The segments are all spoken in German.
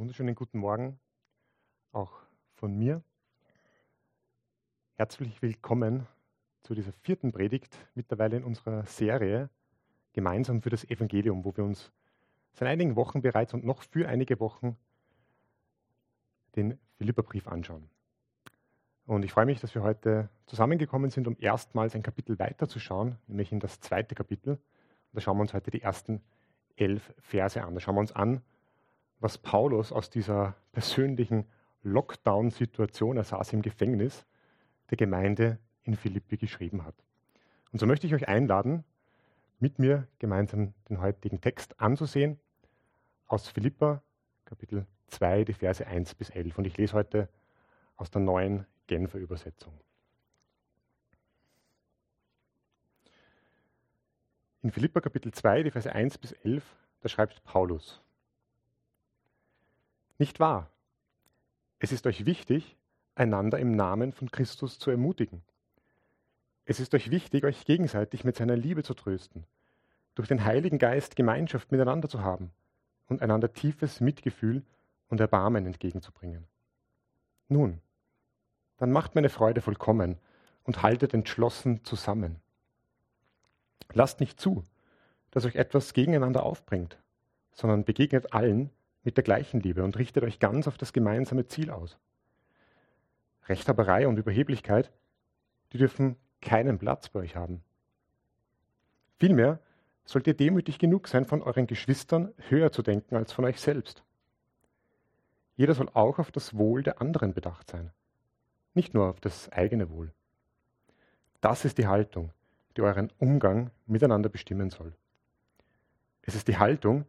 Wunderschönen guten Morgen auch von mir. Herzlich willkommen zu dieser vierten Predigt mittlerweile in unserer Serie Gemeinsam für das Evangelium, wo wir uns seit einigen Wochen bereits und noch für einige Wochen den Philipperbrief anschauen. Und ich freue mich, dass wir heute zusammengekommen sind, um erstmals ein Kapitel weiterzuschauen, nämlich in das zweite Kapitel. Und da schauen wir uns heute die ersten elf Verse an. Da schauen wir uns an, was Paulus aus dieser persönlichen Lockdown-Situation, er saß im Gefängnis, der Gemeinde in Philippi geschrieben hat. Und so möchte ich euch einladen, mit mir gemeinsam den heutigen Text anzusehen aus Philippa Kapitel 2, die Verse 1 bis 11. Und ich lese heute aus der neuen Genfer Übersetzung. In Philippa Kapitel 2, die Verse 1 bis 11, da schreibt Paulus, nicht wahr? Es ist euch wichtig, einander im Namen von Christus zu ermutigen. Es ist euch wichtig, euch gegenseitig mit seiner Liebe zu trösten, durch den Heiligen Geist Gemeinschaft miteinander zu haben und einander tiefes Mitgefühl und Erbarmen entgegenzubringen. Nun, dann macht meine Freude vollkommen und haltet entschlossen zusammen. Lasst nicht zu, dass euch etwas gegeneinander aufbringt, sondern begegnet allen mit der gleichen Liebe und richtet euch ganz auf das gemeinsame Ziel aus. Rechthaberei und Überheblichkeit, die dürfen keinen Platz bei euch haben. Vielmehr sollt ihr demütig genug sein, von euren Geschwistern höher zu denken als von euch selbst. Jeder soll auch auf das Wohl der anderen bedacht sein, nicht nur auf das eigene Wohl. Das ist die Haltung, die euren Umgang miteinander bestimmen soll. Es ist die Haltung, die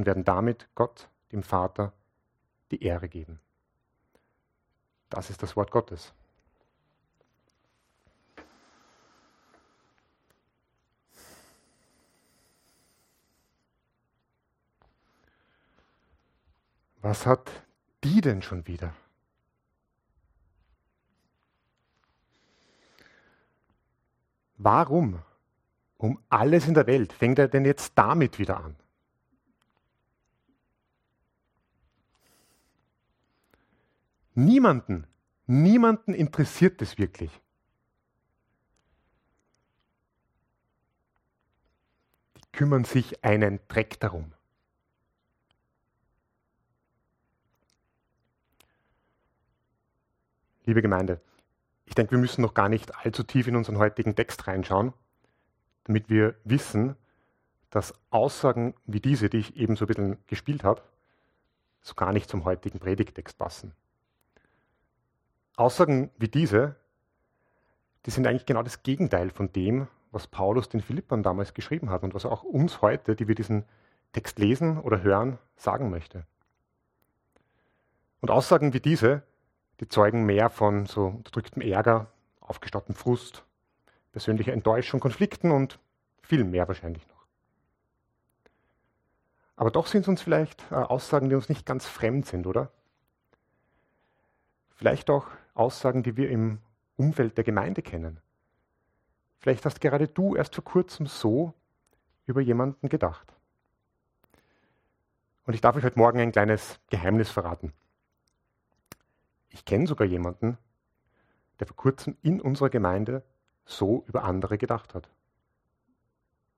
und werden damit Gott, dem Vater, die Ehre geben. Das ist das Wort Gottes. Was hat die denn schon wieder? Warum um alles in der Welt fängt er denn jetzt damit wieder an? Niemanden, niemanden interessiert es wirklich. Die kümmern sich einen Dreck darum. Liebe Gemeinde, ich denke, wir müssen noch gar nicht allzu tief in unseren heutigen Text reinschauen, damit wir wissen, dass Aussagen wie diese, die ich eben so ein bisschen gespielt habe, so gar nicht zum heutigen Predigtext passen. Aussagen wie diese, die sind eigentlich genau das Gegenteil von dem, was Paulus den Philippern damals geschrieben hat und was er auch uns heute, die wir diesen Text lesen oder hören, sagen möchte. Und Aussagen wie diese, die zeugen mehr von so unterdrücktem Ärger, aufgestauten Frust, persönlicher Enttäuschung, Konflikten und viel mehr wahrscheinlich noch. Aber doch sind es uns vielleicht äh, Aussagen, die uns nicht ganz fremd sind, oder? Vielleicht auch Aussagen, die wir im Umfeld der Gemeinde kennen. Vielleicht hast gerade du erst vor kurzem so über jemanden gedacht. Und ich darf euch heute Morgen ein kleines Geheimnis verraten. Ich kenne sogar jemanden, der vor kurzem in unserer Gemeinde so über andere gedacht hat.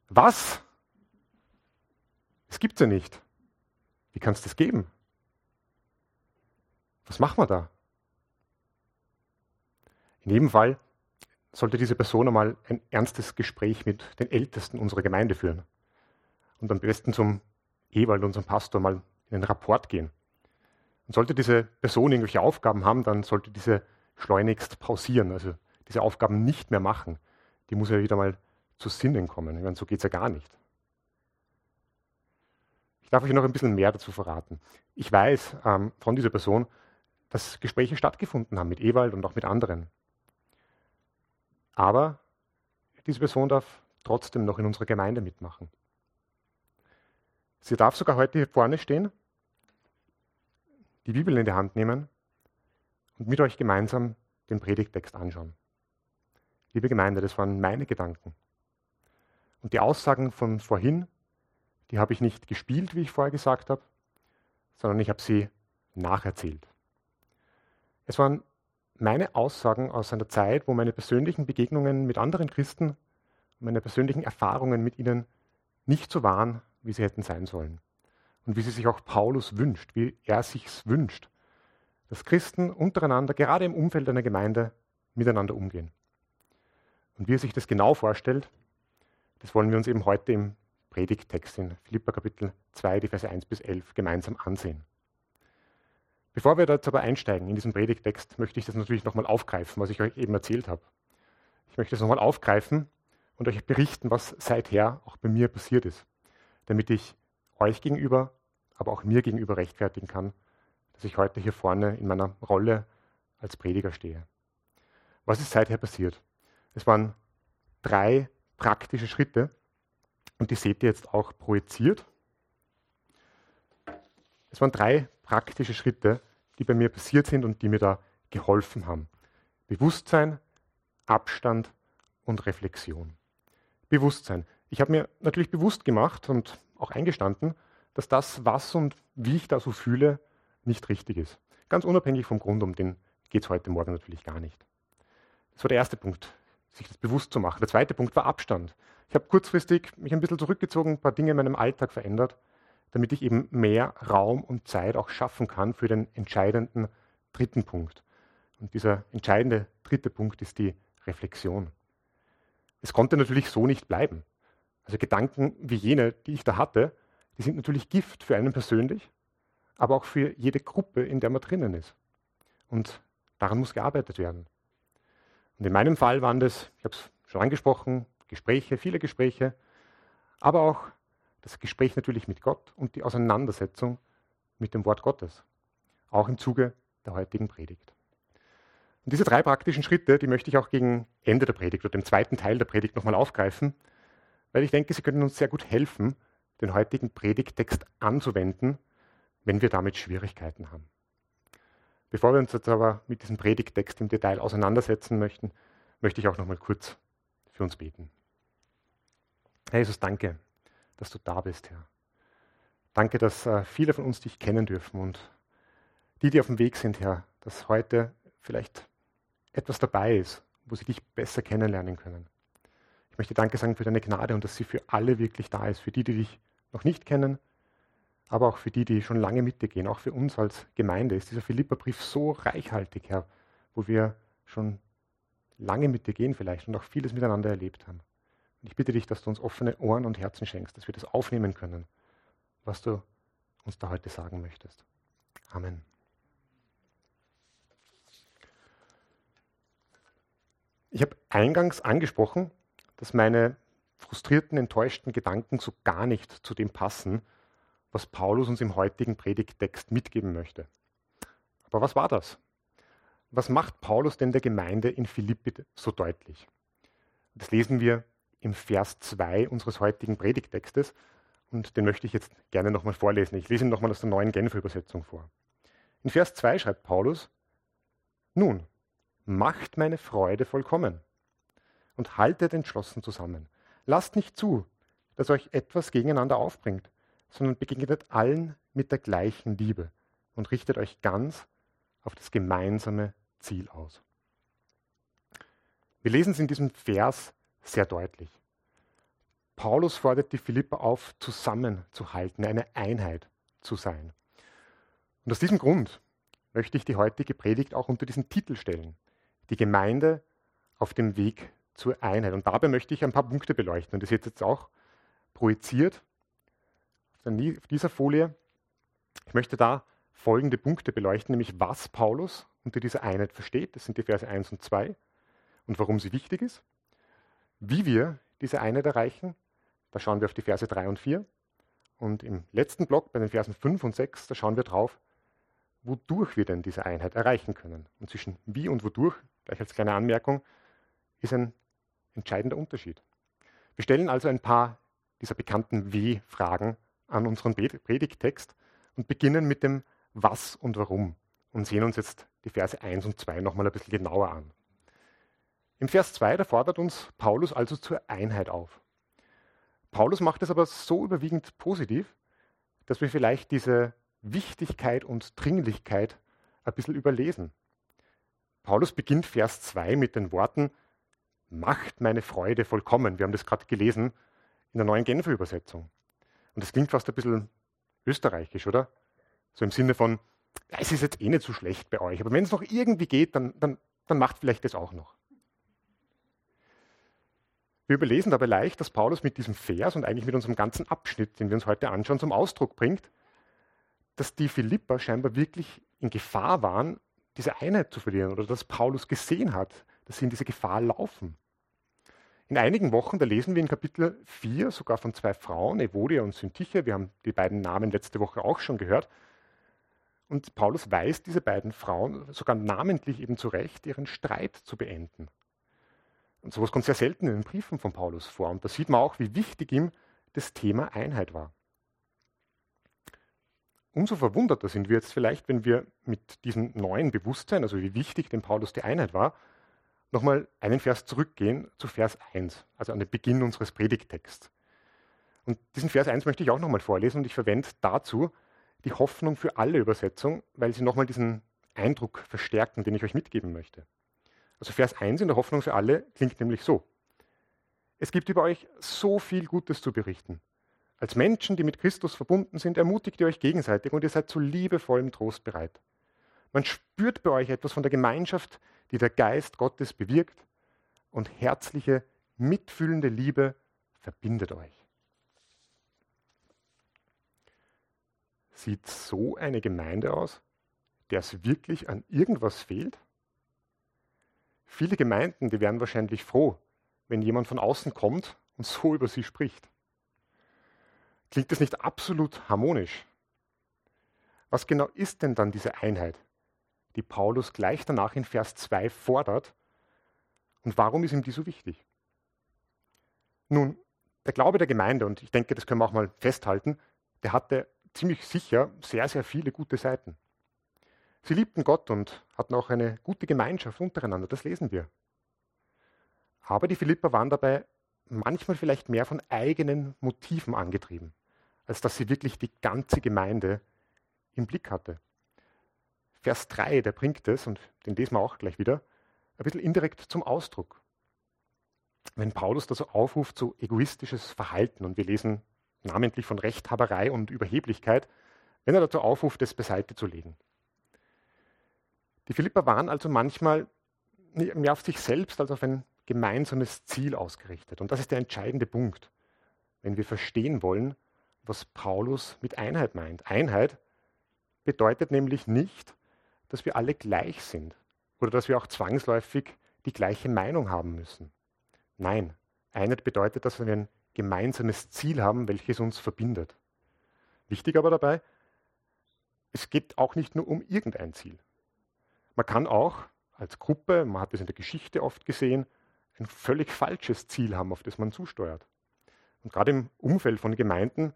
Was? Es gibt's ja nicht. Wie kann es das geben? Was machen wir da? In jedem Fall sollte diese Person einmal ein ernstes Gespräch mit den Ältesten unserer Gemeinde führen und am besten zum Ewald, unserem Pastor, mal in einen Rapport gehen. Und sollte diese Person irgendwelche Aufgaben haben, dann sollte diese schleunigst pausieren, also diese Aufgaben nicht mehr machen. Die muss ja wieder mal zu Sinnen kommen. Ich meine, so geht es ja gar nicht. Ich darf euch noch ein bisschen mehr dazu verraten. Ich weiß ähm, von dieser Person, dass Gespräche stattgefunden haben mit Ewald und auch mit anderen. Aber diese Person darf trotzdem noch in unserer Gemeinde mitmachen. Sie darf sogar heute hier vorne stehen, die Bibel in die Hand nehmen und mit euch gemeinsam den Predigtext anschauen. Liebe Gemeinde, das waren meine Gedanken. Und die Aussagen von vorhin, die habe ich nicht gespielt, wie ich vorher gesagt habe, sondern ich habe sie nacherzählt. Es waren meine Aussagen aus einer Zeit, wo meine persönlichen Begegnungen mit anderen Christen und meine persönlichen Erfahrungen mit ihnen nicht so waren, wie sie hätten sein sollen. Und wie sie sich auch Paulus wünscht, wie er sich's wünscht, dass Christen untereinander, gerade im Umfeld einer Gemeinde, miteinander umgehen. Und wie er sich das genau vorstellt, das wollen wir uns eben heute im Predigttext in Philippa Kapitel 2, die Verse 1 bis 11 gemeinsam ansehen. Bevor wir jetzt aber einsteigen in diesen Predigttext, möchte ich das natürlich nochmal aufgreifen, was ich euch eben erzählt habe. Ich möchte das nochmal aufgreifen und euch berichten, was seither auch bei mir passiert ist damit ich euch gegenüber, aber auch mir gegenüber rechtfertigen kann, dass ich heute hier vorne in meiner Rolle als Prediger stehe. Was ist seither passiert? Es waren drei praktische Schritte und die seht ihr jetzt auch projiziert. Es waren drei praktische Schritte, die bei mir passiert sind und die mir da geholfen haben. Bewusstsein, Abstand und Reflexion. Bewusstsein. Ich habe mir natürlich bewusst gemacht und auch eingestanden, dass das, was und wie ich da so fühle, nicht richtig ist. Ganz unabhängig vom Grund, um den geht es heute Morgen natürlich gar nicht. Das war der erste Punkt, sich das bewusst zu machen. Der zweite Punkt war Abstand. Ich habe kurzfristig mich ein bisschen zurückgezogen, ein paar Dinge in meinem Alltag verändert, damit ich eben mehr Raum und Zeit auch schaffen kann für den entscheidenden dritten Punkt. Und dieser entscheidende dritte Punkt ist die Reflexion. Es konnte natürlich so nicht bleiben. Also Gedanken wie jene, die ich da hatte, die sind natürlich Gift für einen persönlich, aber auch für jede Gruppe, in der man drinnen ist. Und daran muss gearbeitet werden. Und in meinem Fall waren das, ich habe es schon angesprochen, Gespräche, viele Gespräche, aber auch das Gespräch natürlich mit Gott und die Auseinandersetzung mit dem Wort Gottes, auch im Zuge der heutigen Predigt. Und diese drei praktischen Schritte, die möchte ich auch gegen Ende der Predigt oder dem zweiten Teil der Predigt nochmal aufgreifen, weil ich denke, sie können uns sehr gut helfen, den heutigen Predigtext anzuwenden, wenn wir damit Schwierigkeiten haben. Bevor wir uns jetzt aber mit diesem Predigtext im Detail auseinandersetzen möchten, möchte ich auch noch mal kurz für uns beten. Herr Jesus, danke, dass du da bist, Herr. Danke, dass äh, viele von uns dich kennen dürfen und die, die auf dem Weg sind, Herr, dass heute vielleicht etwas dabei ist, wo sie dich besser kennenlernen können. Ich möchte Danke sagen für deine Gnade und dass sie für alle wirklich da ist, für die, die dich noch nicht kennen, aber auch für die, die schon lange mit dir gehen. Auch für uns als Gemeinde ist dieser Philipperbrief so reichhaltig, Herr, wo wir schon lange mit dir gehen vielleicht und auch vieles miteinander erlebt haben. Und ich bitte dich, dass du uns offene Ohren und Herzen schenkst, dass wir das aufnehmen können, was du uns da heute sagen möchtest. Amen. Ich habe eingangs angesprochen, dass meine frustrierten, enttäuschten Gedanken so gar nicht zu dem passen, was Paulus uns im heutigen Predigttext mitgeben möchte. Aber was war das? Was macht Paulus denn der Gemeinde in Philippi so deutlich? Das lesen wir im Vers 2 unseres heutigen Predigttextes und den möchte ich jetzt gerne nochmal vorlesen. Ich lese ihn nochmal aus der neuen Genfer Übersetzung vor. In Vers 2 schreibt Paulus, nun, macht meine Freude vollkommen und haltet entschlossen zusammen. Lasst nicht zu, dass euch etwas gegeneinander aufbringt, sondern begegnet allen mit der gleichen Liebe und richtet euch ganz auf das gemeinsame Ziel aus. Wir lesen es in diesem Vers sehr deutlich. Paulus fordert die Philipper auf, zusammenzuhalten, eine Einheit zu sein. Und aus diesem Grund möchte ich die heutige Predigt auch unter diesen Titel stellen. Die Gemeinde auf dem Weg zur Einheit. Und dabei möchte ich ein paar Punkte beleuchten. Und das ist jetzt auch projiziert auf dieser Folie. Ich möchte da folgende Punkte beleuchten, nämlich was Paulus unter dieser Einheit versteht. Das sind die Verse 1 und 2 und warum sie wichtig ist. Wie wir diese Einheit erreichen, da schauen wir auf die Verse 3 und 4. Und im letzten Block, bei den Versen 5 und 6, da schauen wir drauf, wodurch wir denn diese Einheit erreichen können. Und zwischen wie und wodurch, gleich als kleine Anmerkung, ist ein entscheidender Unterschied. Wir stellen also ein paar dieser bekannten W-Fragen an unseren Predigttext und beginnen mit dem Was und Warum und sehen uns jetzt die Verse 1 und 2 nochmal ein bisschen genauer an. Im Vers 2, da fordert uns Paulus also zur Einheit auf. Paulus macht es aber so überwiegend positiv, dass wir vielleicht diese Wichtigkeit und Dringlichkeit ein bisschen überlesen. Paulus beginnt Vers 2 mit den Worten, macht meine Freude vollkommen. Wir haben das gerade gelesen in der neuen Genfer Übersetzung. Und das klingt fast ein bisschen österreichisch, oder? So im Sinne von, es ist jetzt eh nicht so schlecht bei euch, aber wenn es noch irgendwie geht, dann, dann, dann macht vielleicht das auch noch. Wir überlesen dabei leicht, dass Paulus mit diesem Vers und eigentlich mit unserem ganzen Abschnitt, den wir uns heute anschauen, zum Ausdruck bringt, dass die Philipper scheinbar wirklich in Gefahr waren, diese Einheit zu verlieren oder dass Paulus gesehen hat, dass sie in diese Gefahr laufen. In einigen Wochen, da lesen wir in Kapitel 4 sogar von zwei Frauen, Evodia und Syntyche. Wir haben die beiden Namen letzte Woche auch schon gehört. Und Paulus weist diese beiden Frauen sogar namentlich eben zurecht, ihren Streit zu beenden. Und sowas kommt sehr selten in den Briefen von Paulus vor. Und da sieht man auch, wie wichtig ihm das Thema Einheit war. Umso verwunderter sind wir jetzt vielleicht, wenn wir mit diesem neuen Bewusstsein, also wie wichtig dem Paulus die Einheit war, nochmal einen Vers zurückgehen zu Vers 1, also an den Beginn unseres Predigtexts. Und diesen Vers 1 möchte ich auch nochmal vorlesen und ich verwende dazu die Hoffnung für alle Übersetzung, weil sie nochmal diesen Eindruck verstärken, den ich euch mitgeben möchte. Also Vers 1 in der Hoffnung für alle klingt nämlich so. Es gibt über euch so viel Gutes zu berichten. Als Menschen, die mit Christus verbunden sind, ermutigt ihr euch gegenseitig und ihr seid zu liebevollem Trost bereit. Man spürt bei euch etwas von der Gemeinschaft, die der Geist Gottes bewirkt und herzliche, mitfühlende Liebe verbindet euch. Sieht so eine Gemeinde aus, der es wirklich an irgendwas fehlt? Viele Gemeinden, die wären wahrscheinlich froh, wenn jemand von außen kommt und so über sie spricht. Klingt das nicht absolut harmonisch? Was genau ist denn dann diese Einheit, die Paulus gleich danach in Vers 2 fordert. Und warum ist ihm die so wichtig? Nun, der Glaube der Gemeinde, und ich denke, das können wir auch mal festhalten, der hatte ziemlich sicher sehr, sehr viele gute Seiten. Sie liebten Gott und hatten auch eine gute Gemeinschaft untereinander, das lesen wir. Aber die Philipper waren dabei manchmal vielleicht mehr von eigenen Motiven angetrieben, als dass sie wirklich die ganze Gemeinde im Blick hatte. Vers 3, der bringt es, und den lesen wir auch gleich wieder, ein bisschen indirekt zum Ausdruck. Wenn Paulus da so aufruft zu egoistisches Verhalten, und wir lesen namentlich von Rechthaberei und Überheblichkeit, wenn er dazu aufruft, das beiseite zu legen. Die Philipper waren also manchmal mehr auf sich selbst als auf ein gemeinsames Ziel ausgerichtet. Und das ist der entscheidende Punkt, wenn wir verstehen wollen, was Paulus mit Einheit meint. Einheit bedeutet nämlich nicht, dass wir alle gleich sind oder dass wir auch zwangsläufig die gleiche Meinung haben müssen. Nein, Einheit bedeutet, dass wir ein gemeinsames Ziel haben, welches uns verbindet. Wichtig aber dabei, es geht auch nicht nur um irgendein Ziel. Man kann auch als Gruppe, man hat das in der Geschichte oft gesehen, ein völlig falsches Ziel haben, auf das man zusteuert. Und gerade im Umfeld von Gemeinden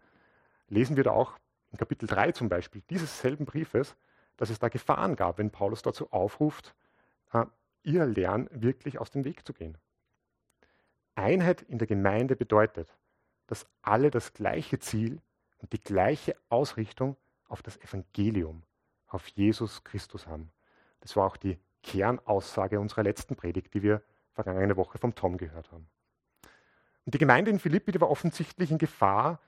lesen wir da auch in Kapitel 3 zum Beispiel dieses selben Briefes, dass es da Gefahren gab, wenn Paulus dazu aufruft, äh, ihr Lernen wirklich aus dem Weg zu gehen. Einheit in der Gemeinde bedeutet, dass alle das gleiche Ziel und die gleiche Ausrichtung auf das Evangelium, auf Jesus Christus haben. Das war auch die Kernaussage unserer letzten Predigt, die wir vergangene Woche vom Tom gehört haben. Und die Gemeinde in Philippi die war offensichtlich in Gefahr,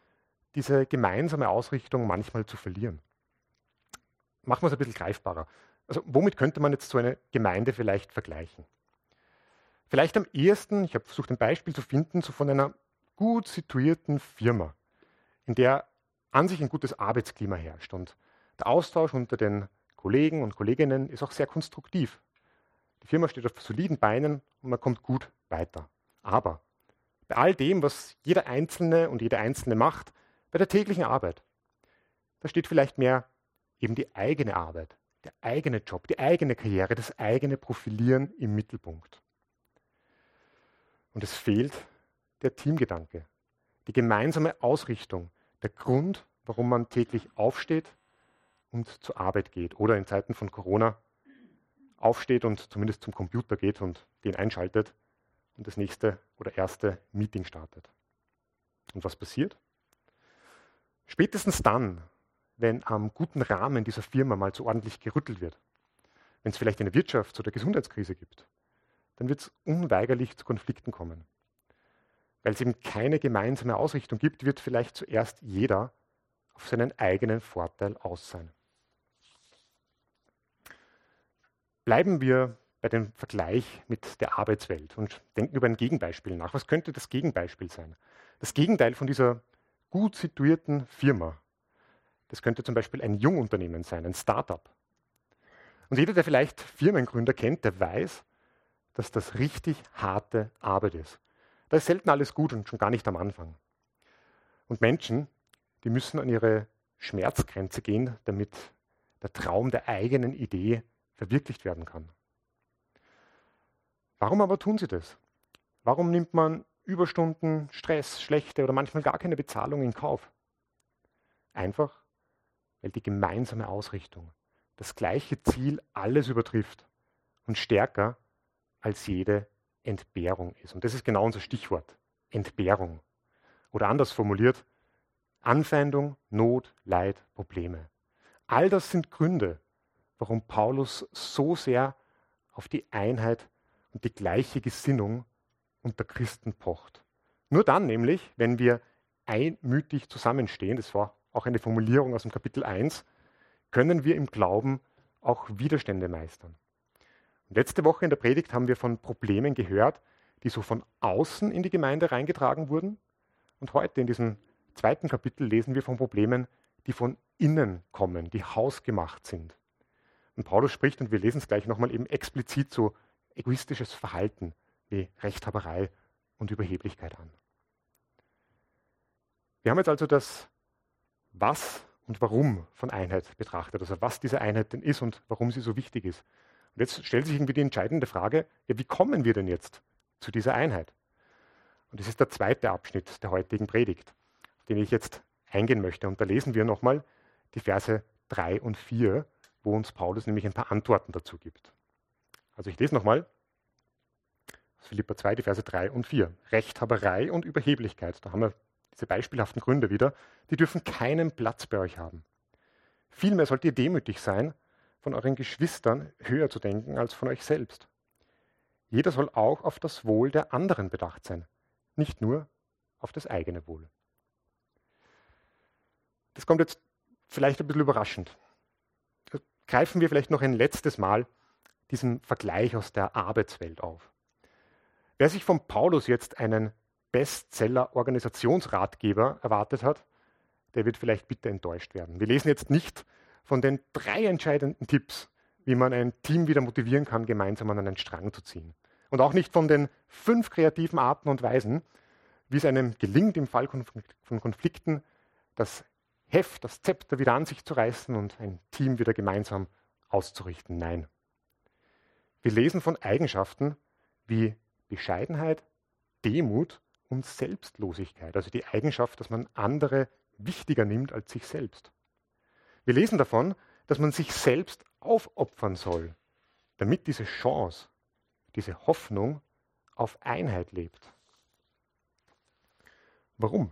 diese gemeinsame Ausrichtung manchmal zu verlieren machen wir es ein bisschen greifbarer. Also womit könnte man jetzt so eine Gemeinde vielleicht vergleichen? Vielleicht am ehesten, ich habe versucht ein Beispiel zu finden, so von einer gut situierten Firma, in der an sich ein gutes Arbeitsklima herrscht. Und der Austausch unter den Kollegen und Kolleginnen ist auch sehr konstruktiv. Die Firma steht auf soliden Beinen und man kommt gut weiter. Aber bei all dem, was jeder Einzelne und jede Einzelne macht, bei der täglichen Arbeit, da steht vielleicht mehr eben die eigene Arbeit, der eigene Job, die eigene Karriere, das eigene Profilieren im Mittelpunkt. Und es fehlt der Teamgedanke, die gemeinsame Ausrichtung, der Grund, warum man täglich aufsteht und zur Arbeit geht oder in Zeiten von Corona aufsteht und zumindest zum Computer geht und den einschaltet und das nächste oder erste Meeting startet. Und was passiert? Spätestens dann, wenn am guten Rahmen dieser Firma mal so ordentlich gerüttelt wird, wenn es vielleicht eine Wirtschafts- oder Gesundheitskrise gibt, dann wird es unweigerlich zu Konflikten kommen. Weil es eben keine gemeinsame Ausrichtung gibt, wird vielleicht zuerst jeder auf seinen eigenen Vorteil aus sein. Bleiben wir bei dem Vergleich mit der Arbeitswelt und denken über ein Gegenbeispiel nach. Was könnte das Gegenbeispiel sein? Das Gegenteil von dieser gut situierten Firma. Das könnte zum Beispiel ein Jungunternehmen sein, ein Startup. Und jeder, der vielleicht Firmengründer kennt, der weiß, dass das richtig harte Arbeit ist. Da ist selten alles gut und schon gar nicht am Anfang. Und Menschen, die müssen an ihre Schmerzgrenze gehen, damit der Traum der eigenen Idee verwirklicht werden kann. Warum aber tun sie das? Warum nimmt man Überstunden, Stress, schlechte oder manchmal gar keine Bezahlung in Kauf? Einfach, weil die gemeinsame Ausrichtung, das gleiche Ziel alles übertrifft und stärker als jede Entbehrung ist. Und das ist genau unser Stichwort, Entbehrung. Oder anders formuliert, Anfeindung, Not, Leid, Probleme. All das sind Gründe, warum Paulus so sehr auf die Einheit und die gleiche Gesinnung unter Christen pocht. Nur dann nämlich, wenn wir einmütig zusammenstehen, das war auch eine Formulierung aus dem Kapitel 1, können wir im Glauben auch Widerstände meistern. Und letzte Woche in der Predigt haben wir von Problemen gehört, die so von außen in die Gemeinde reingetragen wurden. Und heute in diesem zweiten Kapitel lesen wir von Problemen, die von innen kommen, die hausgemacht sind. Und Paulus spricht, und wir lesen es gleich nochmal, eben explizit so egoistisches Verhalten wie Rechthaberei und Überheblichkeit an. Wir haben jetzt also das Was und Warum von Einheit betrachtet, also was diese Einheit denn ist und warum sie so wichtig ist. Und jetzt stellt sich irgendwie die entscheidende Frage, ja, wie kommen wir denn jetzt zu dieser Einheit? Und das ist der zweite Abschnitt der heutigen Predigt, auf den ich jetzt eingehen möchte. Und da lesen wir nochmal die Verse 3 und 4, wo uns Paulus nämlich ein paar Antworten dazu gibt. Also ich lese nochmal Philippa 2, die Verse 3 und 4. Rechthaberei und Überheblichkeit, da haben wir diese beispielhaften Gründe wieder, die dürfen keinen Platz bei euch haben. Vielmehr sollt ihr demütig sein, von euren Geschwistern höher zu denken als von euch selbst. Jeder soll auch auf das Wohl der anderen bedacht sein, nicht nur auf das eigene Wohl. Das kommt jetzt vielleicht ein bisschen überraschend. Greifen wir vielleicht noch ein letztes Mal diesen Vergleich aus der Arbeitswelt auf. Wer sich von Paulus jetzt einen Bestseller-Organisationsratgeber erwartet hat, der wird vielleicht bitter enttäuscht werden. Wir lesen jetzt nicht von den drei entscheidenden Tipps, wie man ein Team wieder motivieren kann, gemeinsam an einen Strang zu ziehen. Und auch nicht von den fünf kreativen Arten und Weisen, wie es einem gelingt, im Fall von Konflikten das Heft, das Zepter wieder an sich zu reißen und ein Team wieder gemeinsam auszurichten. Nein. Wir lesen von Eigenschaften wie Bescheidenheit, Demut und Selbstlosigkeit, also die Eigenschaft, dass man andere wichtiger nimmt als sich selbst. Wir lesen davon, dass man sich selbst aufopfern soll, damit diese Chance, diese Hoffnung auf Einheit lebt. Warum?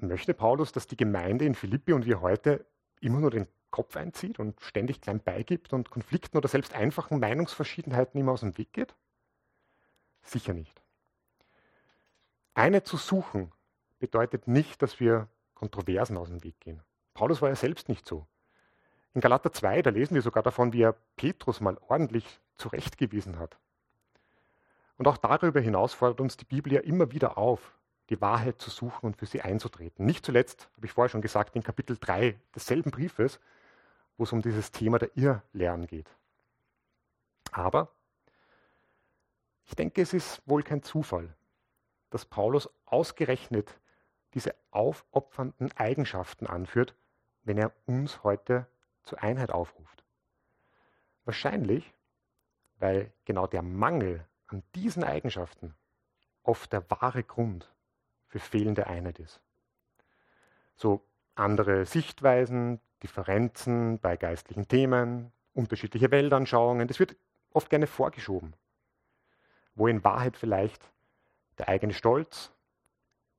Möchte Paulus, dass die Gemeinde in Philippi und wir heute immer nur den Kopf einzieht und ständig klein beigibt und Konflikten oder selbst einfachen Meinungsverschiedenheiten immer aus dem Weg geht? Sicher nicht. Eine zu suchen bedeutet nicht, dass wir Kontroversen aus dem Weg gehen. Paulus war ja selbst nicht so. In Galater 2, da lesen wir sogar davon, wie er Petrus mal ordentlich zurechtgewiesen hat. Und auch darüber hinaus fordert uns die Bibel ja immer wieder auf, die Wahrheit zu suchen und für sie einzutreten. Nicht zuletzt, habe ich vorher schon gesagt, in Kapitel 3 desselben Briefes, wo es um dieses Thema der Irrlehren geht. Aber ich denke, es ist wohl kein Zufall, dass Paulus ausgerechnet diese aufopfernden Eigenschaften anführt, wenn er uns heute zur Einheit aufruft. Wahrscheinlich, weil genau der Mangel an diesen Eigenschaften oft der wahre Grund für fehlende Einheit ist. So andere Sichtweisen, Differenzen bei geistlichen Themen, unterschiedliche Weltanschauungen, das wird oft gerne vorgeschoben, wo in Wahrheit vielleicht der eigene Stolz,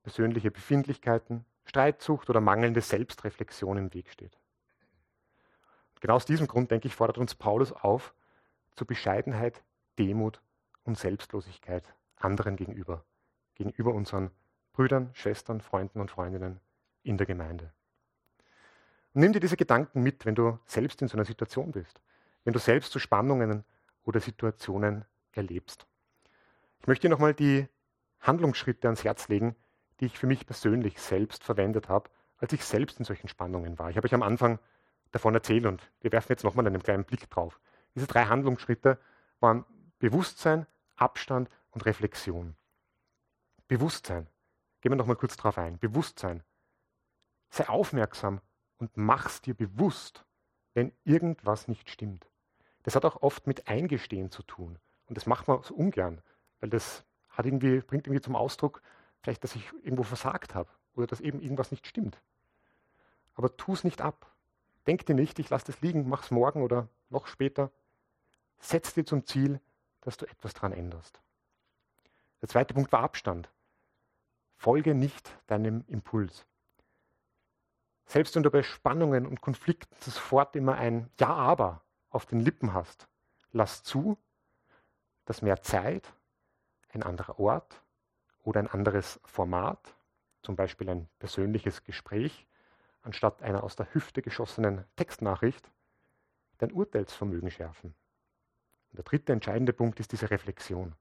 persönliche Befindlichkeiten, Streitsucht oder mangelnde Selbstreflexion im Weg steht. Genau aus diesem Grund, denke ich, fordert uns Paulus auf zur Bescheidenheit, Demut und Selbstlosigkeit anderen gegenüber, gegenüber unseren Brüdern, Schwestern, Freunden und Freundinnen in der Gemeinde. Und nimm dir diese Gedanken mit, wenn du selbst in so einer Situation bist, wenn du selbst so Spannungen oder Situationen erlebst. Ich möchte dir nochmal die Handlungsschritte ans Herz legen, die ich für mich persönlich selbst verwendet habe, als ich selbst in solchen Spannungen war. Ich habe euch am Anfang davon erzählt und wir werfen jetzt nochmal einen kleinen Blick drauf. Diese drei Handlungsschritte waren Bewusstsein, Abstand und Reflexion. Bewusstsein. Gehen wir nochmal kurz drauf ein. Bewusstsein. Sei aufmerksam und mach's dir bewusst, wenn irgendwas nicht stimmt. Das hat auch oft mit Eingestehen zu tun. Und das macht man so ungern, weil das hat irgendwie, bringt irgendwie zum Ausdruck, vielleicht, dass ich irgendwo versagt habe oder dass eben irgendwas nicht stimmt. Aber tu es nicht ab. Denk dir nicht, ich lasse das liegen, mach's morgen oder noch später. Setz dir zum Ziel, dass du etwas daran änderst. Der zweite Punkt war Abstand. Folge nicht deinem Impuls. Selbst wenn du bei Spannungen und Konflikten sofort immer ein Ja, aber auf den Lippen hast, lass zu, dass mehr Zeit, ein anderer Ort oder ein anderes Format, zum Beispiel ein persönliches Gespräch, anstatt einer aus der Hüfte geschossenen Textnachricht, dein Urteilsvermögen schärfen. Und der dritte entscheidende Punkt ist diese Reflexion.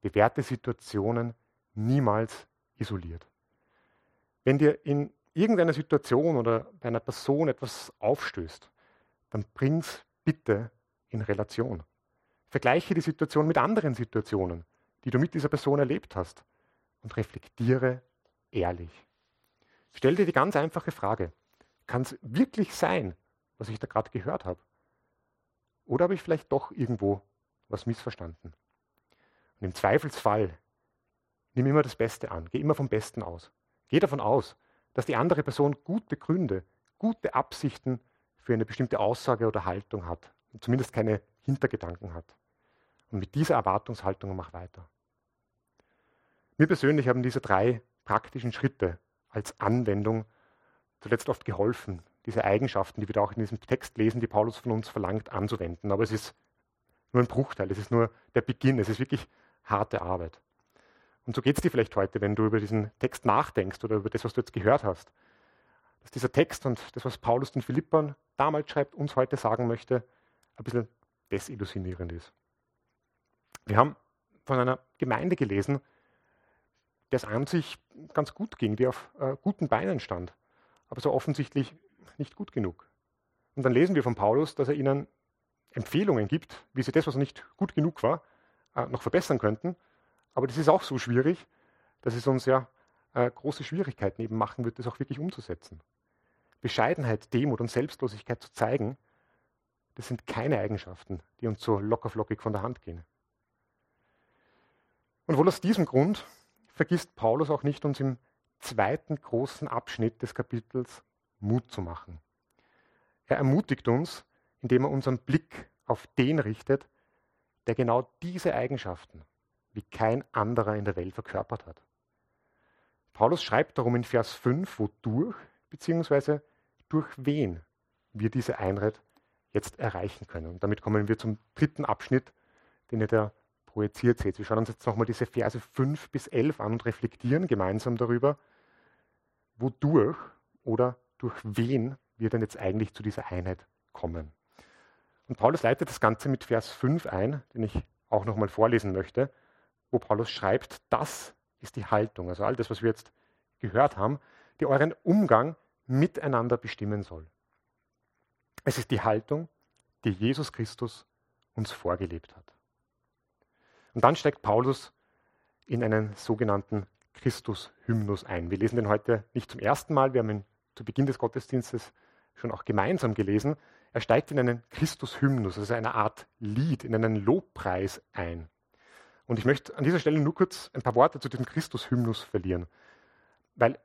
Bewährte Situationen niemals isoliert. Wenn dir in irgendeiner Situation oder bei einer Person etwas aufstößt, dann bring's bitte in Relation. Vergleiche die Situation mit anderen Situationen, die du mit dieser Person erlebt hast und reflektiere ehrlich. Stell dir die ganz einfache Frage, kann es wirklich sein, was ich da gerade gehört habe? Oder habe ich vielleicht doch irgendwo was missverstanden? Und im Zweifelsfall nimm immer das Beste an, geh immer vom Besten aus. Geh davon aus, dass die andere Person gute Gründe, gute Absichten für eine bestimmte Aussage oder Haltung hat und zumindest keine Hintergedanken hat. Und mit dieser Erwartungshaltung mach weiter. Mir persönlich haben diese drei praktischen Schritte als Anwendung zuletzt oft geholfen, diese Eigenschaften, die wir da auch in diesem Text lesen, die Paulus von uns verlangt, anzuwenden. Aber es ist nur ein Bruchteil, es ist nur der Beginn, es ist wirklich harte Arbeit. Und so geht es dir vielleicht heute, wenn du über diesen Text nachdenkst oder über das, was du jetzt gehört hast. Dass dieser Text und das, was Paulus den Philippern damals schreibt, uns heute sagen möchte, ein bisschen desillusionierend ist. Wir haben von einer Gemeinde gelesen, der es an sich ganz gut ging, die auf äh, guten Beinen stand, aber so offensichtlich nicht gut genug. Und dann lesen wir von Paulus, dass er ihnen Empfehlungen gibt, wie sie das, was nicht gut genug war, äh, noch verbessern könnten. Aber das ist auch so schwierig, dass es uns ja äh, große Schwierigkeiten eben machen wird, das auch wirklich umzusetzen. Bescheidenheit, Demut und Selbstlosigkeit zu zeigen, das sind keine Eigenschaften, die uns so lockerflockig von der Hand gehen. Und wohl aus diesem Grund vergisst Paulus auch nicht, uns im zweiten großen Abschnitt des Kapitels Mut zu machen. Er ermutigt uns, indem er unseren Blick auf den richtet, der genau diese Eigenschaften wie kein anderer in der Welt verkörpert hat. Paulus schreibt darum in Vers 5, wodurch bzw. durch wen wir diese Einheit jetzt erreichen können. Und damit kommen wir zum dritten Abschnitt, den ihr da projiziert seht. Wir schauen uns jetzt nochmal diese Verse 5 bis 11 an und reflektieren gemeinsam darüber, wodurch oder durch wen wir denn jetzt eigentlich zu dieser Einheit kommen. Und Paulus leitet das Ganze mit Vers 5 ein, den ich auch nochmal vorlesen möchte, wo Paulus schreibt, das ist die Haltung, also all das, was wir jetzt gehört haben, die euren Umgang miteinander bestimmen soll. Es ist die Haltung, die Jesus Christus uns vorgelebt hat. Und dann steigt Paulus in einen sogenannten Christus-Hymnus ein. Wir lesen den heute nicht zum ersten Mal, wir haben ihn zu Beginn des Gottesdienstes schon auch gemeinsam gelesen. Er steigt in einen Christus-Hymnus, also eine Art Lied, in einen Lobpreis ein. Und ich möchte an dieser Stelle nur kurz ein paar Worte zu diesem Christus-Hymnus verlieren, weil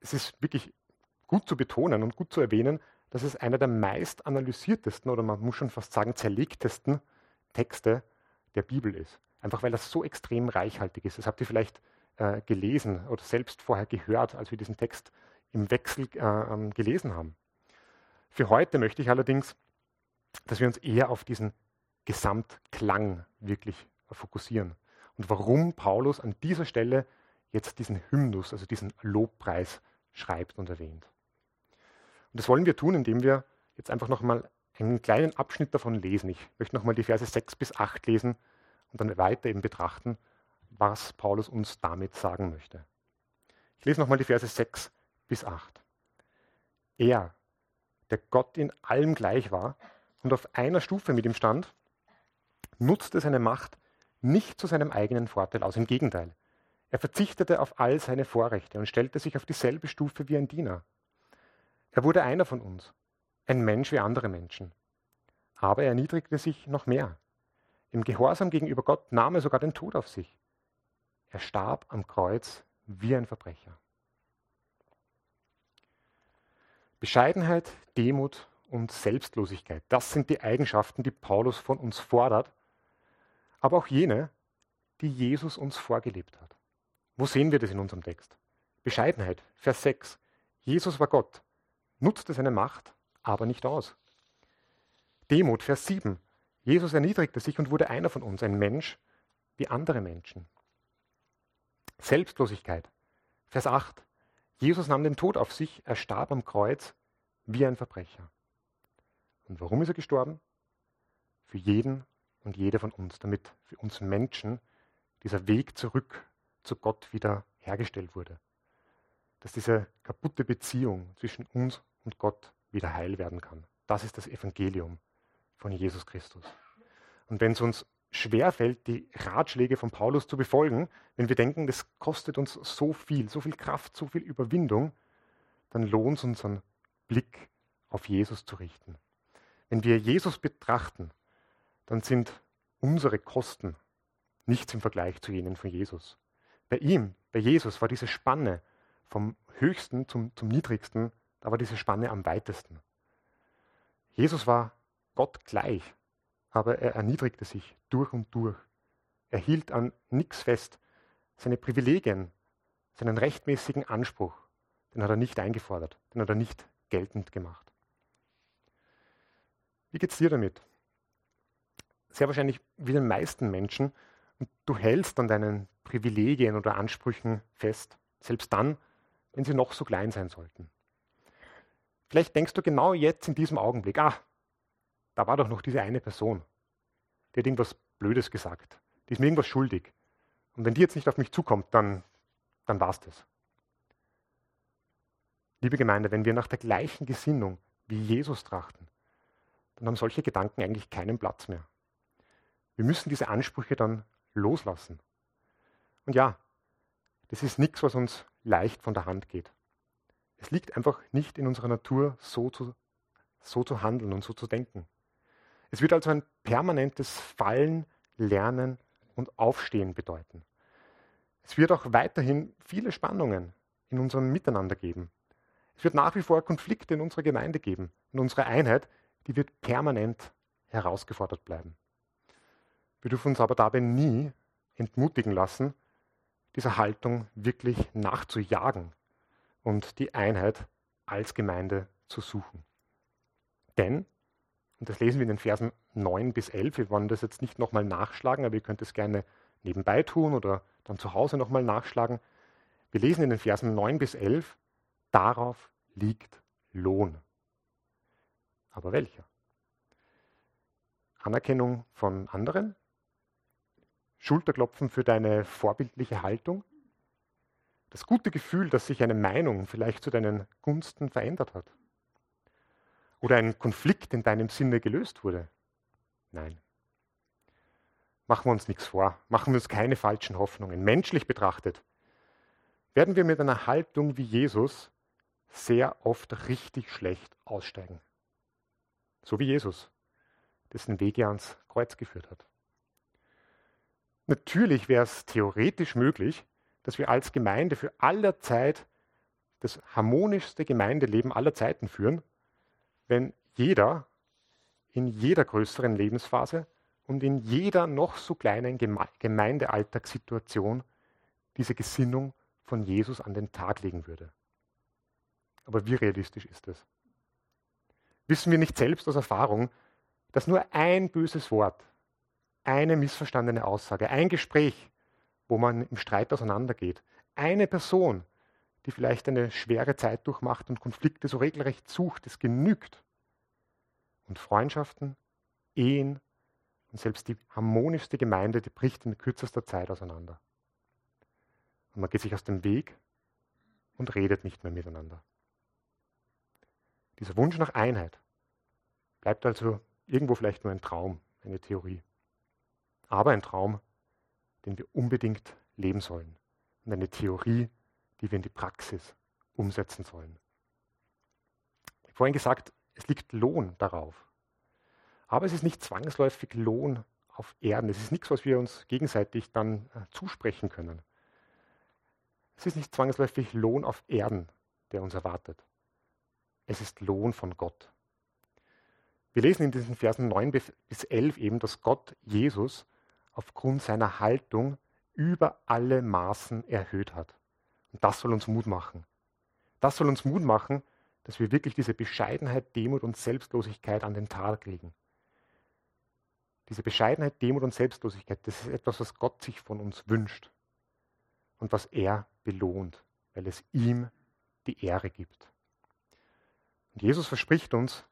es ist wirklich gut zu betonen und gut zu erwähnen, dass es einer der meist analysiertesten oder man muss schon fast sagen zerlegtesten Texte der Bibel ist. Einfach weil das so extrem reichhaltig ist. Das habt ihr vielleicht äh, gelesen oder selbst vorher gehört, als wir diesen Text im Wechsel äh, ähm, gelesen haben. Für heute möchte ich allerdings, dass wir uns eher auf diesen Gesamtklang wirklich fokussieren. Und warum Paulus an dieser Stelle jetzt diesen Hymnus, also diesen Lobpreis schreibt und erwähnt. Und das wollen wir tun, indem wir jetzt einfach nochmal einen kleinen Abschnitt davon lesen. Ich möchte nochmal die Verse 6 bis 8 lesen und dann weiter eben betrachten, was Paulus uns damit sagen möchte. Ich lese nochmal die Verse 6 bis 8. Er, der Gott in allem gleich war und auf einer Stufe mit ihm stand, nutzte seine Macht nicht zu seinem eigenen Vorteil aus. Im Gegenteil, er verzichtete auf all seine Vorrechte und stellte sich auf dieselbe Stufe wie ein Diener. Er wurde einer von uns, ein Mensch wie andere Menschen. Aber er erniedrigte sich noch mehr. Im Gehorsam gegenüber Gott nahm er sogar den Tod auf sich. Er starb am Kreuz wie ein Verbrecher. Bescheidenheit, Demut und Selbstlosigkeit, das sind die Eigenschaften, die Paulus von uns fordert, aber auch jene, die Jesus uns vorgelebt hat. Wo sehen wir das in unserem Text? Bescheidenheit, Vers 6. Jesus war Gott nutzte seine Macht aber nicht aus. Demut, Vers 7. Jesus erniedrigte sich und wurde einer von uns, ein Mensch wie andere Menschen. Selbstlosigkeit, Vers 8. Jesus nahm den Tod auf sich, er starb am Kreuz wie ein Verbrecher. Und warum ist er gestorben? Für jeden und jede von uns, damit für uns Menschen dieser Weg zurück zu Gott wieder hergestellt wurde dass diese kaputte Beziehung zwischen uns und Gott wieder heil werden kann. Das ist das Evangelium von Jesus Christus. Und wenn es uns schwerfällt, die Ratschläge von Paulus zu befolgen, wenn wir denken, das kostet uns so viel, so viel Kraft, so viel Überwindung, dann lohnt es uns, einen Blick auf Jesus zu richten. Wenn wir Jesus betrachten, dann sind unsere Kosten nichts im Vergleich zu jenen von Jesus. Bei ihm, bei Jesus war diese Spanne vom höchsten zum, zum niedrigsten, da war diese Spanne am weitesten. Jesus war Gott gleich, aber er erniedrigte sich durch und durch. Er hielt an nichts fest. Seine Privilegien, seinen rechtmäßigen Anspruch, den hat er nicht eingefordert, den hat er nicht geltend gemacht. Wie geht es dir damit? Sehr wahrscheinlich wie den meisten Menschen und du hältst an deinen Privilegien oder Ansprüchen fest, selbst dann, wenn sie noch so klein sein sollten. Vielleicht denkst du genau jetzt in diesem Augenblick, ah, da war doch noch diese eine Person, die hat irgendwas Blödes gesagt, die ist mir irgendwas schuldig. Und wenn die jetzt nicht auf mich zukommt, dann, dann war es das. Liebe Gemeinde, wenn wir nach der gleichen Gesinnung wie Jesus trachten, dann haben solche Gedanken eigentlich keinen Platz mehr. Wir müssen diese Ansprüche dann loslassen. Und ja, das ist nichts, was uns leicht von der Hand geht. Es liegt einfach nicht in unserer Natur, so zu, so zu handeln und so zu denken. Es wird also ein permanentes Fallen, Lernen und Aufstehen bedeuten. Es wird auch weiterhin viele Spannungen in unserem Miteinander geben. Es wird nach wie vor Konflikte in unserer Gemeinde geben. Und unsere Einheit, die wird permanent herausgefordert bleiben. Wir dürfen uns aber dabei nie entmutigen lassen, dieser Haltung wirklich nachzujagen und die Einheit als Gemeinde zu suchen. Denn, und das lesen wir in den Versen 9 bis 11, wir wollen das jetzt nicht nochmal nachschlagen, aber ihr könnt es gerne nebenbei tun oder dann zu Hause nochmal nachschlagen. Wir lesen in den Versen 9 bis 11, darauf liegt Lohn. Aber welcher? Anerkennung von anderen? Schulterklopfen für deine vorbildliche Haltung? Das gute Gefühl, dass sich eine Meinung vielleicht zu deinen Gunsten verändert hat? Oder ein Konflikt in deinem Sinne gelöst wurde? Nein. Machen wir uns nichts vor, machen wir uns keine falschen Hoffnungen. Menschlich betrachtet werden wir mit einer Haltung wie Jesus sehr oft richtig schlecht aussteigen. So wie Jesus, dessen Weg er ans Kreuz geführt hat. Natürlich wäre es theoretisch möglich, dass wir als Gemeinde für aller Zeit das harmonischste Gemeindeleben aller Zeiten führen, wenn jeder in jeder größeren Lebensphase und in jeder noch so kleinen Gemeindealltagssituation diese Gesinnung von Jesus an den Tag legen würde. Aber wie realistisch ist das? Wissen wir nicht selbst aus Erfahrung, dass nur ein böses Wort, eine missverstandene Aussage, ein Gespräch, wo man im Streit auseinandergeht, eine Person, die vielleicht eine schwere Zeit durchmacht und Konflikte so regelrecht sucht, es genügt. Und Freundschaften, Ehen und selbst die harmonischste Gemeinde, die bricht in kürzester Zeit auseinander. Und man geht sich aus dem Weg und redet nicht mehr miteinander. Dieser Wunsch nach Einheit bleibt also irgendwo vielleicht nur ein Traum, eine Theorie. Aber ein Traum, den wir unbedingt leben sollen. Und eine Theorie, die wir in die Praxis umsetzen sollen. Ich habe vorhin gesagt, es liegt Lohn darauf. Aber es ist nicht zwangsläufig Lohn auf Erden. Es ist nichts, was wir uns gegenseitig dann äh, zusprechen können. Es ist nicht zwangsläufig Lohn auf Erden, der uns erwartet. Es ist Lohn von Gott. Wir lesen in diesen Versen 9 bis 11 eben, dass Gott Jesus aufgrund seiner Haltung über alle Maßen erhöht hat. Und das soll uns Mut machen. Das soll uns Mut machen, dass wir wirklich diese Bescheidenheit, Demut und Selbstlosigkeit an den Tag legen. Diese Bescheidenheit, Demut und Selbstlosigkeit, das ist etwas, was Gott sich von uns wünscht und was er belohnt, weil es ihm die Ehre gibt. Und Jesus verspricht uns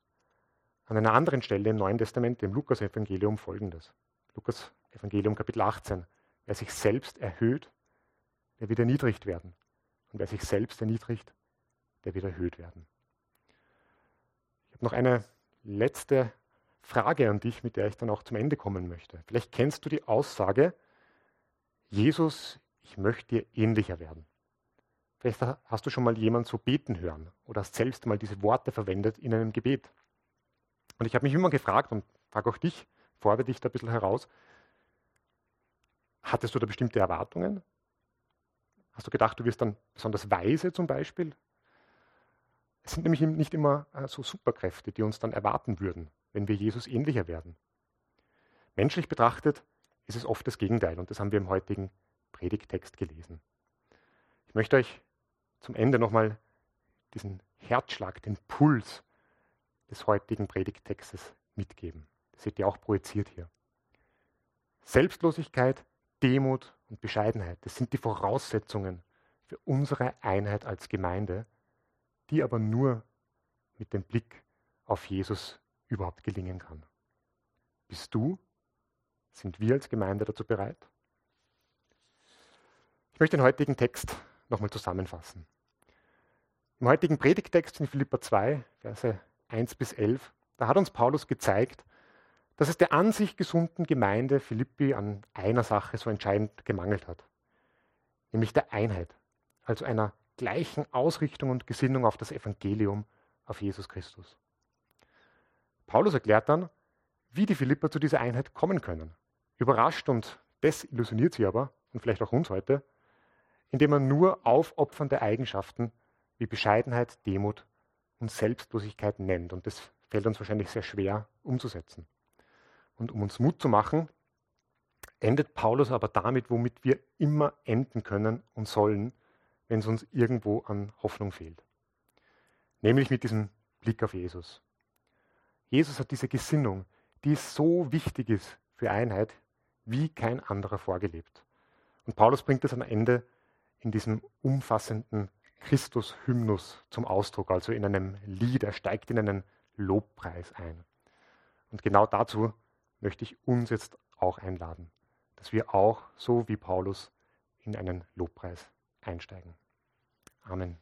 an einer anderen Stelle im Neuen Testament, im Lukas-Evangelium, folgendes. Lukas Evangelium Kapitel 18. Wer sich selbst erhöht, der wird erniedrigt werden. Und wer sich selbst erniedrigt, der wird erhöht werden. Ich habe noch eine letzte Frage an dich, mit der ich dann auch zum Ende kommen möchte. Vielleicht kennst du die Aussage, Jesus, ich möchte dir ähnlicher werden. Vielleicht hast du schon mal jemanden so beten hören oder hast selbst mal diese Worte verwendet in einem Gebet. Und ich habe mich immer gefragt und frage auch dich, fordere dich da ein bisschen heraus, hattest du da bestimmte Erwartungen? Hast du gedacht, du wirst dann besonders weise zum Beispiel? Es sind nämlich nicht immer äh, so Superkräfte, die uns dann erwarten würden, wenn wir Jesus ähnlicher werden. Menschlich betrachtet ist es oft das Gegenteil und das haben wir im heutigen Predigtext gelesen. Ich möchte euch zum Ende nochmal diesen Herzschlag, den Puls des heutigen Predigttextes mitgeben. Das wird ja auch projiziert hier. Selbstlosigkeit, Demut und Bescheidenheit, das sind die Voraussetzungen für unsere Einheit als Gemeinde, die aber nur mit dem Blick auf Jesus überhaupt gelingen kann. Bist du, sind wir als Gemeinde dazu bereit? Ich möchte den heutigen Text nochmal zusammenfassen. Im heutigen Predigtext in Philippa 2, Verse 1 bis 11, da hat uns Paulus gezeigt, dass es der an sich gesunden Gemeinde Philippi an einer Sache so entscheidend gemangelt hat, nämlich der Einheit, also einer gleichen Ausrichtung und Gesinnung auf das Evangelium, auf Jesus Christus. Paulus erklärt dann, wie die Philipper zu dieser Einheit kommen können. Überrascht und desillusioniert sie aber, und vielleicht auch uns heute, indem er nur aufopfernde Eigenschaften wie Bescheidenheit, Demut und Selbstlosigkeit nennt. Und das fällt uns wahrscheinlich sehr schwer umzusetzen. Und um uns Mut zu machen, endet Paulus aber damit, womit wir immer enden können und sollen, wenn es uns irgendwo an Hoffnung fehlt. Nämlich mit diesem Blick auf Jesus. Jesus hat diese Gesinnung, die so wichtig ist für Einheit, wie kein anderer vorgelebt. Und Paulus bringt es am Ende in diesem umfassenden Christus-Hymnus zum Ausdruck, also in einem Lied. Er steigt in einen Lobpreis ein. Und genau dazu möchte ich uns jetzt auch einladen, dass wir auch, so wie Paulus, in einen Lobpreis einsteigen. Amen.